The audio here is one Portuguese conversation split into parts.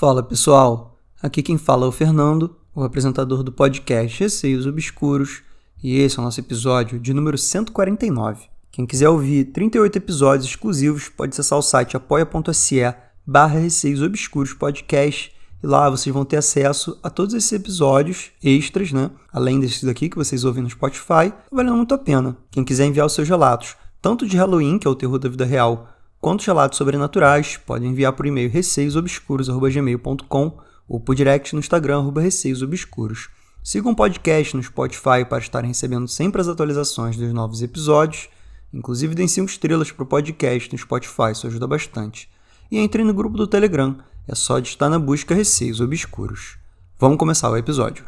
Fala pessoal, aqui quem fala é o Fernando, o apresentador do podcast Receios Obscuros, e esse é o nosso episódio de número 149. Quem quiser ouvir 38 episódios exclusivos pode acessar o site apoia.se barra Receios Obscuros Podcast e lá vocês vão ter acesso a todos esses episódios extras, né? Além desses daqui que vocês ouvem no Spotify, valendo muito a pena. Quem quiser enviar os seus relatos, tanto de Halloween, que é o terror da vida real, quanto relatos sobrenaturais, pode enviar por e-mail receiosobscuros.gmail.com ou por direct no Instagram, receiosobscuros. Sigam o podcast no Spotify para estarem recebendo sempre as atualizações dos novos episódios. Inclusive, deem 5 estrelas para o podcast no Spotify, isso ajuda bastante. E entrem no grupo do Telegram, é só de estar na busca Receios Obscuros. Vamos começar o episódio.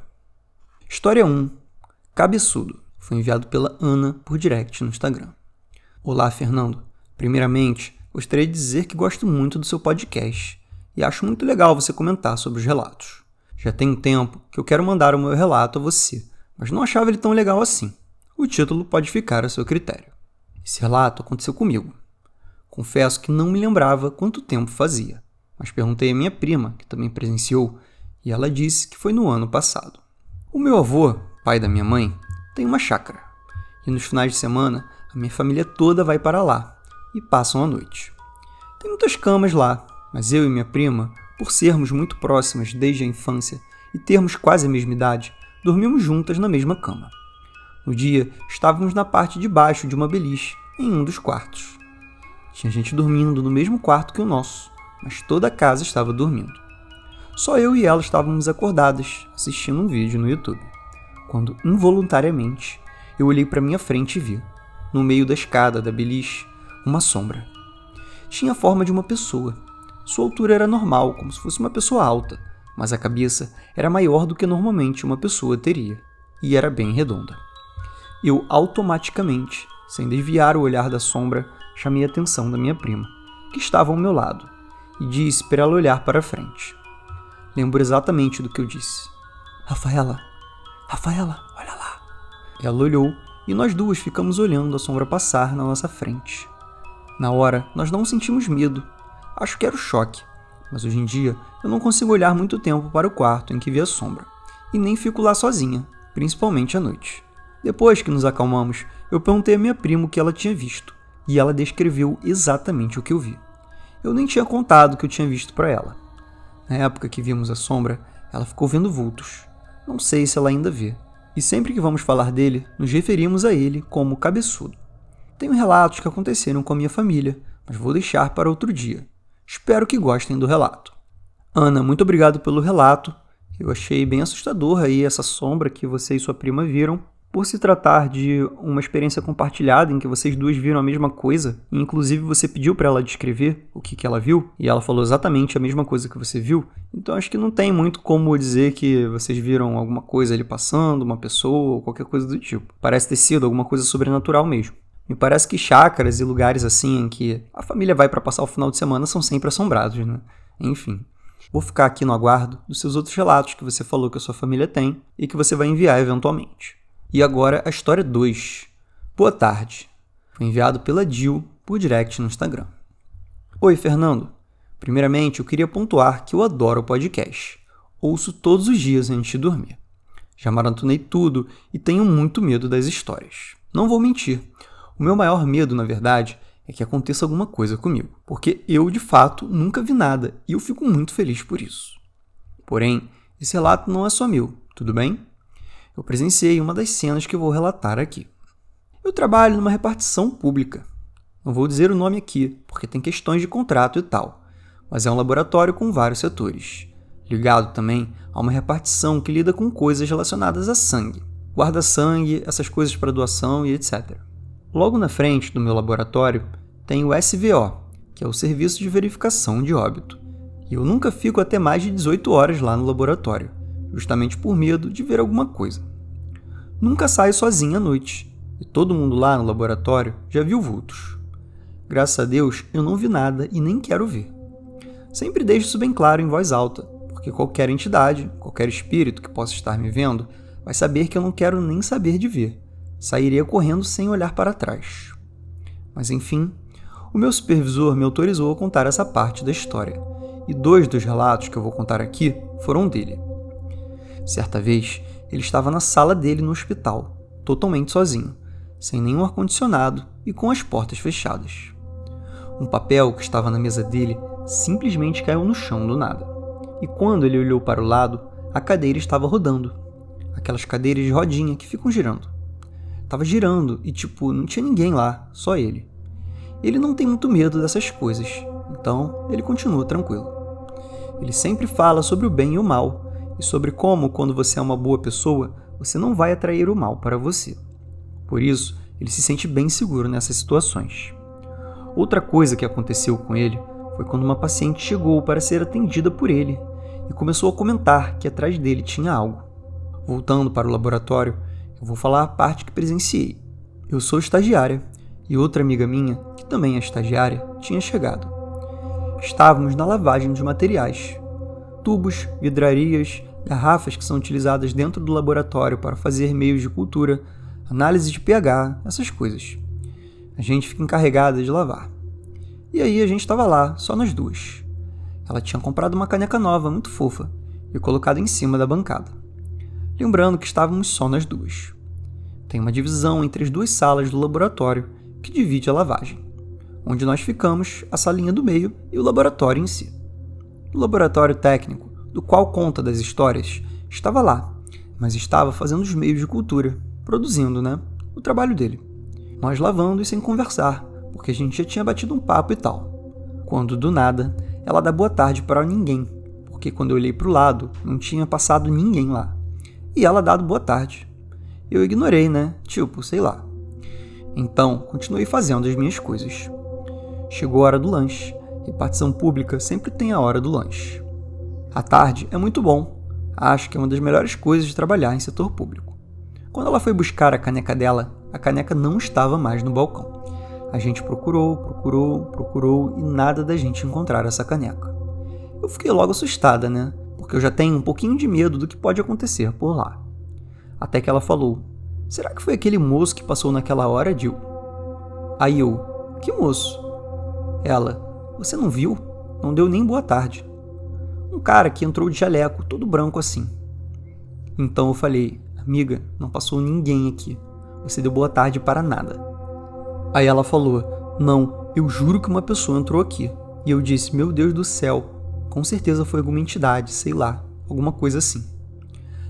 História 1. Cabeçudo. Foi enviado pela Ana por direct no Instagram. Olá, Fernando. Primeiramente, gostaria de dizer que gosto muito do seu podcast e acho muito legal você comentar sobre os relatos. Já tem um tempo que eu quero mandar o meu relato a você, mas não achava ele tão legal assim. O título pode ficar a seu critério. Esse relato aconteceu comigo. Confesso que não me lembrava quanto tempo fazia mas perguntei à minha prima, que também presenciou, e ela disse que foi no ano passado. O meu avô, pai da minha mãe, tem uma chácara, e nos finais de semana a minha família toda vai para lá e passam a noite. Tem muitas camas lá, mas eu e minha prima, por sermos muito próximas desde a infância e termos quase a mesma idade, dormimos juntas na mesma cama. No dia, estávamos na parte de baixo de uma beliche, em um dos quartos. Tinha gente dormindo no mesmo quarto que o nosso, mas toda a casa estava dormindo. Só eu e ela estávamos acordadas, assistindo um vídeo no YouTube, quando involuntariamente eu olhei para minha frente e vi, no meio da escada da beliche, uma sombra. Tinha a forma de uma pessoa. Sua altura era normal, como se fosse uma pessoa alta, mas a cabeça era maior do que normalmente uma pessoa teria, e era bem redonda. Eu automaticamente, sem desviar o olhar da sombra, chamei a atenção da minha prima, que estava ao meu lado, e disse para ela olhar para frente. Lembro exatamente do que eu disse. Rafaela, Rafaela, olha lá. Ela olhou e nós duas ficamos olhando a sombra passar na nossa frente. Na hora, nós não sentimos medo. Acho que era o choque, mas hoje em dia eu não consigo olhar muito tempo para o quarto em que vi a sombra, e nem fico lá sozinha, principalmente à noite. Depois que nos acalmamos, eu perguntei a minha prima o que ela tinha visto, e ela descreveu exatamente o que eu vi eu nem tinha contado que eu tinha visto para ela. Na época que vimos a sombra, ela ficou vendo vultos. Não sei se ela ainda vê. E sempre que vamos falar dele, nos referimos a ele como cabeçudo. Tenho relatos que aconteceram com a minha família, mas vou deixar para outro dia. Espero que gostem do relato. Ana, muito obrigado pelo relato. Eu achei bem assustador aí essa sombra que você e sua prima viram. Por se tratar de uma experiência compartilhada em que vocês duas viram a mesma coisa, e inclusive você pediu para ela descrever o que, que ela viu, e ela falou exatamente a mesma coisa que você viu, então acho que não tem muito como dizer que vocês viram alguma coisa ali passando, uma pessoa ou qualquer coisa do tipo. Parece ter sido alguma coisa sobrenatural mesmo. Me parece que chácaras e lugares assim em que a família vai para passar o final de semana são sempre assombrados, né? Enfim. Vou ficar aqui no aguardo dos seus outros relatos que você falou que a sua família tem e que você vai enviar eventualmente. E agora a história 2. Boa tarde. Foi enviado pela Dil por direct no Instagram. Oi, Fernando. Primeiramente, eu queria pontuar que eu adoro o podcast. Ouço todos os dias antes de dormir. Já maratonei tudo e tenho muito medo das histórias. Não vou mentir. O meu maior medo, na verdade, é que aconteça alguma coisa comigo, porque eu, de fato, nunca vi nada e eu fico muito feliz por isso. Porém, esse relato não é só meu, tudo bem? eu presenciei uma das cenas que vou relatar aqui. Eu trabalho numa repartição pública. Não vou dizer o nome aqui, porque tem questões de contrato e tal, mas é um laboratório com vários setores, ligado também a uma repartição que lida com coisas relacionadas a sangue, guarda-sangue, essas coisas para doação e etc. Logo na frente do meu laboratório tem o SVO, que é o Serviço de Verificação de Óbito, e eu nunca fico até mais de 18 horas lá no laboratório justamente por medo de ver alguma coisa. Nunca saio sozinho à noite, e todo mundo lá no laboratório já viu vultos. Graças a Deus, eu não vi nada e nem quero ver. Sempre deixo isso bem claro em voz alta, porque qualquer entidade, qualquer espírito que possa estar me vendo, vai saber que eu não quero nem saber de ver. Sairia correndo sem olhar para trás. Mas enfim, o meu supervisor me autorizou a contar essa parte da história, e dois dos relatos que eu vou contar aqui foram dele. Certa vez, ele estava na sala dele no hospital, totalmente sozinho, sem nenhum ar-condicionado e com as portas fechadas. Um papel que estava na mesa dele simplesmente caiu no chão do nada. E quando ele olhou para o lado, a cadeira estava rodando. Aquelas cadeiras de rodinha que ficam girando. Tava girando e, tipo, não tinha ninguém lá, só ele. Ele não tem muito medo dessas coisas, então ele continua tranquilo. Ele sempre fala sobre o bem e o mal, e sobre como, quando você é uma boa pessoa, você não vai atrair o mal para você. Por isso, ele se sente bem seguro nessas situações. Outra coisa que aconteceu com ele foi quando uma paciente chegou para ser atendida por ele e começou a comentar que atrás dele tinha algo. Voltando para o laboratório, eu vou falar a parte que presenciei. Eu sou estagiária e outra amiga minha, que também é estagiária, tinha chegado. Estávamos na lavagem de materiais. Tubos, vidrarias, garrafas que são utilizadas dentro do laboratório para fazer meios de cultura, análise de pH, essas coisas. A gente fica encarregada de lavar. E aí a gente estava lá, só nós duas. Ela tinha comprado uma caneca nova, muito fofa, e colocado em cima da bancada. Lembrando que estávamos só nós duas. Tem uma divisão entre as duas salas do laboratório que divide a lavagem, onde nós ficamos, a salinha do meio e o laboratório em si. O laboratório técnico, do qual conta das histórias, estava lá, mas estava fazendo os meios de cultura, produzindo, né? O trabalho dele. Nós lavando e sem conversar, porque a gente já tinha batido um papo e tal. Quando do nada, ela dá boa tarde para ninguém, porque quando eu olhei para o lado, não tinha passado ninguém lá. E ela dado boa tarde. Eu ignorei, né? Tipo, sei lá. Então, continuei fazendo as minhas coisas. Chegou a hora do lanche. Repartição pública sempre tem a hora do lanche. A tarde é muito bom. Acho que é uma das melhores coisas de trabalhar em setor público. Quando ela foi buscar a caneca dela, a caneca não estava mais no balcão. A gente procurou, procurou, procurou e nada da gente encontrar essa caneca. Eu fiquei logo assustada, né? Porque eu já tenho um pouquinho de medo do que pode acontecer por lá. Até que ela falou: Será que foi aquele moço que passou naquela hora, Jill? Aí eu: Que moço? Ela: Você não viu? Não deu nem boa tarde. Um cara que entrou de jaleco, todo branco assim. Então eu falei: Amiga, não passou ninguém aqui. Você deu boa tarde para nada. Aí ela falou: Não, eu juro que uma pessoa entrou aqui. E eu disse: Meu Deus do céu, com certeza foi alguma entidade, sei lá, alguma coisa assim.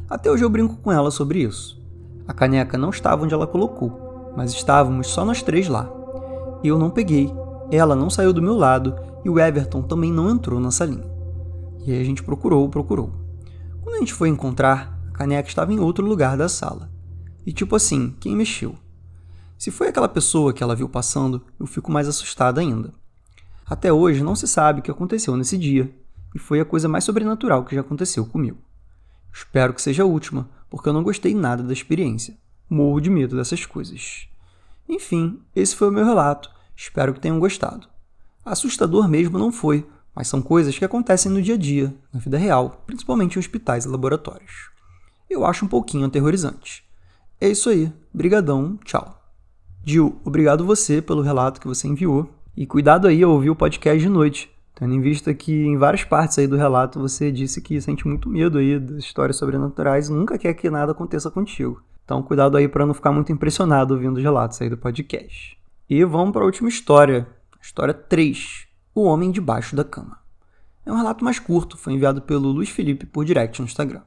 Até hoje eu brinco com ela sobre isso. A caneca não estava onde ela colocou, mas estávamos só nós três lá. Eu não peguei, ela não saiu do meu lado e o Everton também não entrou na salinha. E aí a gente procurou, procurou. Quando a gente foi encontrar, a caneca estava em outro lugar da sala. E tipo assim, quem mexeu? Se foi aquela pessoa que ela viu passando, eu fico mais assustada ainda. Até hoje não se sabe o que aconteceu nesse dia, e foi a coisa mais sobrenatural que já aconteceu comigo. Espero que seja a última, porque eu não gostei nada da experiência. Morro de medo dessas coisas. Enfim, esse foi o meu relato. Espero que tenham gostado. Assustador mesmo não foi, mas são coisas que acontecem no dia a dia, na vida real, principalmente em hospitais e laboratórios. Eu acho um pouquinho aterrorizante. É isso aí. Brigadão, tchau. Gil, obrigado você pelo relato que você enviou. E cuidado aí ao ouvir o podcast de noite, tendo em vista que em várias partes aí do relato você disse que sente muito medo aí das histórias sobrenaturais e nunca quer que nada aconteça contigo. Então cuidado aí para não ficar muito impressionado ouvindo os relatos aí do podcast. E vamos para a última história, história 3, O Homem Debaixo da Cama. É um relato mais curto, foi enviado pelo Luiz Felipe por direct no Instagram.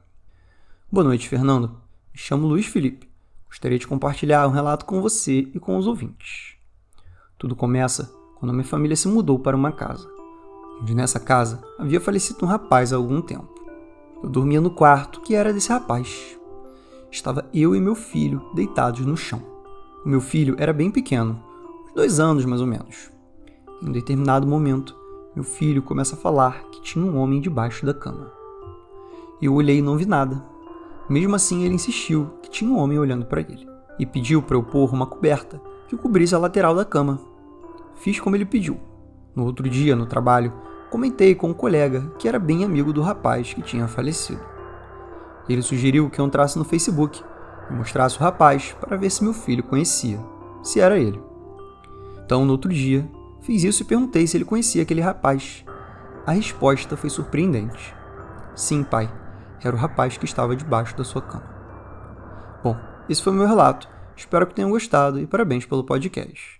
Boa noite, Fernando. Me chamo Luiz Felipe. Gostaria de compartilhar um relato com você e com os ouvintes. Tudo começa quando minha família se mudou para uma casa, onde nessa casa havia falecido um rapaz há algum tempo. Eu dormia no quarto que era desse rapaz. Estava eu e meu filho deitados no chão. O meu filho era bem pequeno, uns dois anos mais ou menos. Em um determinado momento, meu filho começa a falar que tinha um homem debaixo da cama. Eu olhei e não vi nada. Mesmo assim, ele insistiu que tinha um homem olhando para ele e pediu para eu pôr uma coberta que cobrisse a lateral da cama. Fiz como ele pediu. No outro dia, no trabalho, comentei com um colega que era bem amigo do rapaz que tinha falecido. Ele sugeriu que eu entrasse no Facebook e mostrasse o rapaz para ver se meu filho conhecia, se era ele. Então, no outro dia, fiz isso e perguntei se ele conhecia aquele rapaz. A resposta foi surpreendente. Sim, pai, era o rapaz que estava debaixo da sua cama. Bom, esse foi o meu relato. Espero que tenham gostado e parabéns pelo podcast.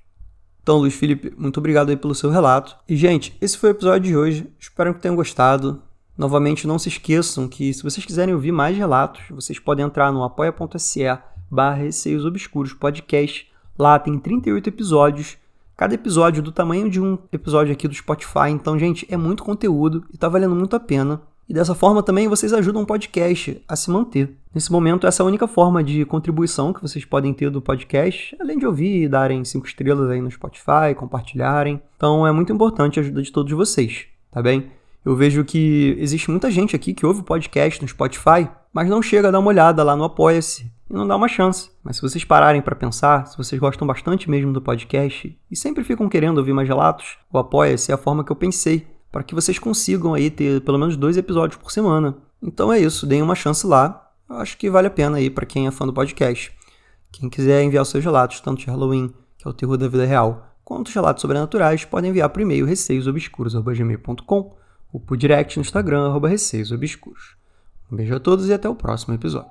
Então, Luiz Felipe, muito obrigado aí pelo seu relato. E, gente, esse foi o episódio de hoje. Espero que tenham gostado. Novamente, não se esqueçam que se vocês quiserem ouvir mais relatos, vocês podem entrar no apoia.se barra Receios Obscuros Podcast. Lá tem 38 episódios, cada episódio do tamanho de um episódio aqui do Spotify. Então, gente, é muito conteúdo e tá valendo muito a pena. E dessa forma também vocês ajudam o podcast a se manter. Nesse momento, essa é a única forma de contribuição que vocês podem ter do podcast, além de ouvir e darem cinco estrelas aí no Spotify, compartilharem. Então é muito importante a ajuda de todos vocês, tá bem? Eu vejo que existe muita gente aqui que ouve o podcast no Spotify, mas não chega a dar uma olhada lá no Apoia-se e não dá uma chance. Mas se vocês pararem para pensar, se vocês gostam bastante mesmo do podcast e sempre ficam querendo ouvir mais relatos, o Apoia-se é a forma que eu pensei para que vocês consigam aí ter pelo menos dois episódios por semana. Então é isso, deem uma chance lá. Eu acho que vale a pena aí para quem é fã do podcast. Quem quiser enviar os seus relatos, tanto de Halloween, que é o terror da vida real, quanto os relatos sobrenaturais, podem enviar por e-mail receiosobscuros.gmail.com ou por direct no Instagram, arroba Receios Obscuros. Um beijo a todos e até o próximo episódio.